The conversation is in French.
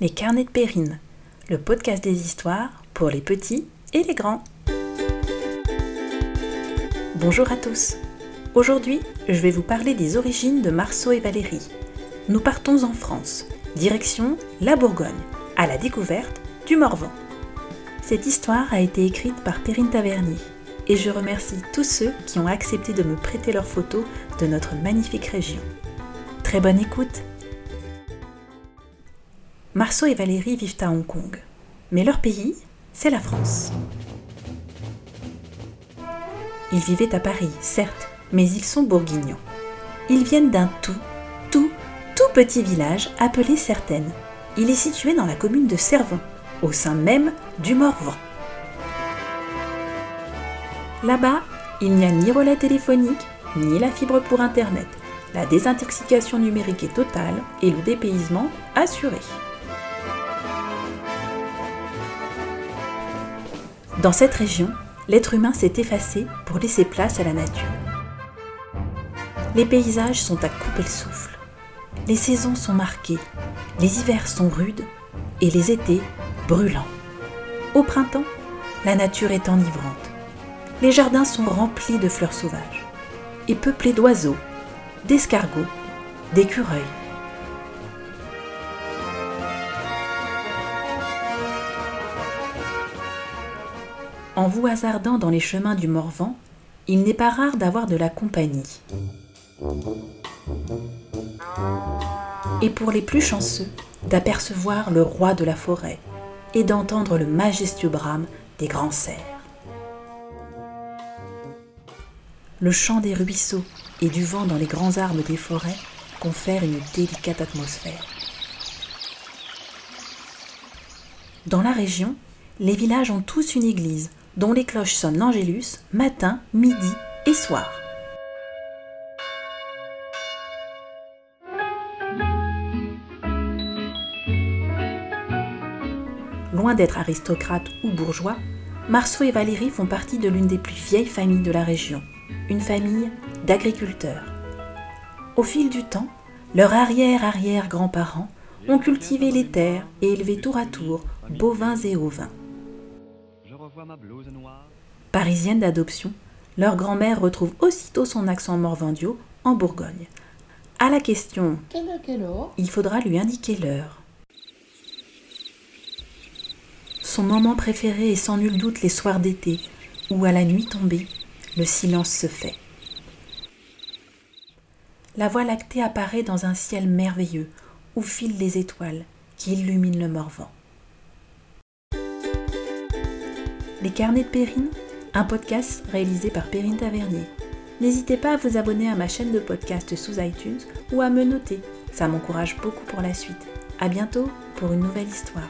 Les carnets de Périne, le podcast des histoires pour les petits et les grands. Bonjour à tous. Aujourd'hui, je vais vous parler des origines de Marceau et Valérie. Nous partons en France, direction la Bourgogne, à la découverte du Morvan. Cette histoire a été écrite par Perrine Tavernier et je remercie tous ceux qui ont accepté de me prêter leurs photos de notre magnifique région. Très bonne écoute Marceau et Valérie vivent à Hong Kong, mais leur pays, c'est la France. Ils vivaient à Paris, certes, mais ils sont bourguignons. Ils viennent d'un tout, tout, tout petit village appelé Certaines. Il est situé dans la commune de Servon, au sein même du Morvan. Là-bas, il n'y a ni relais téléphonique, ni la fibre pour Internet. La désintoxication numérique est totale et le dépaysement assuré. Dans cette région, l'être humain s'est effacé pour laisser place à la nature. Les paysages sont à couper le souffle. Les saisons sont marquées, les hivers sont rudes et les étés brûlants. Au printemps, la nature est enivrante les jardins sont remplis de fleurs sauvages et peuplés d'oiseaux, d'escargots, d'écureuils. En vous hasardant dans les chemins du Morvan, il n'est pas rare d'avoir de la compagnie. Et pour les plus chanceux, d'apercevoir le roi de la forêt et d'entendre le majestueux brame des grands cerfs. le chant des ruisseaux et du vent dans les grands arbres des forêts confèrent une délicate atmosphère. Dans la région, les villages ont tous une église dont les cloches sonnent l'angélus matin, midi et soir. Loin d'être aristocrates ou bourgeois, Marceau et Valérie font partie de l'une des plus vieilles familles de la région une famille d'agriculteurs. Au fil du temps, leurs arrière-arrière-grands-parents ont cultivé les terres et élevé tour à tour bovins et ovins. Parisienne d'adoption, leur grand-mère retrouve aussitôt son accent morvandio en Bourgogne. À la question il faudra lui indiquer l'heure. Son moment préféré est sans nul doute les soirs d'été, où à la nuit tombée, le silence se fait. La voie lactée apparaît dans un ciel merveilleux où filent les étoiles qui illuminent le Morvan. Les carnets de Périne, un podcast réalisé par Perrine Tavernier. N'hésitez pas à vous abonner à ma chaîne de podcast sous iTunes ou à me noter, ça m'encourage beaucoup pour la suite. À bientôt pour une nouvelle histoire.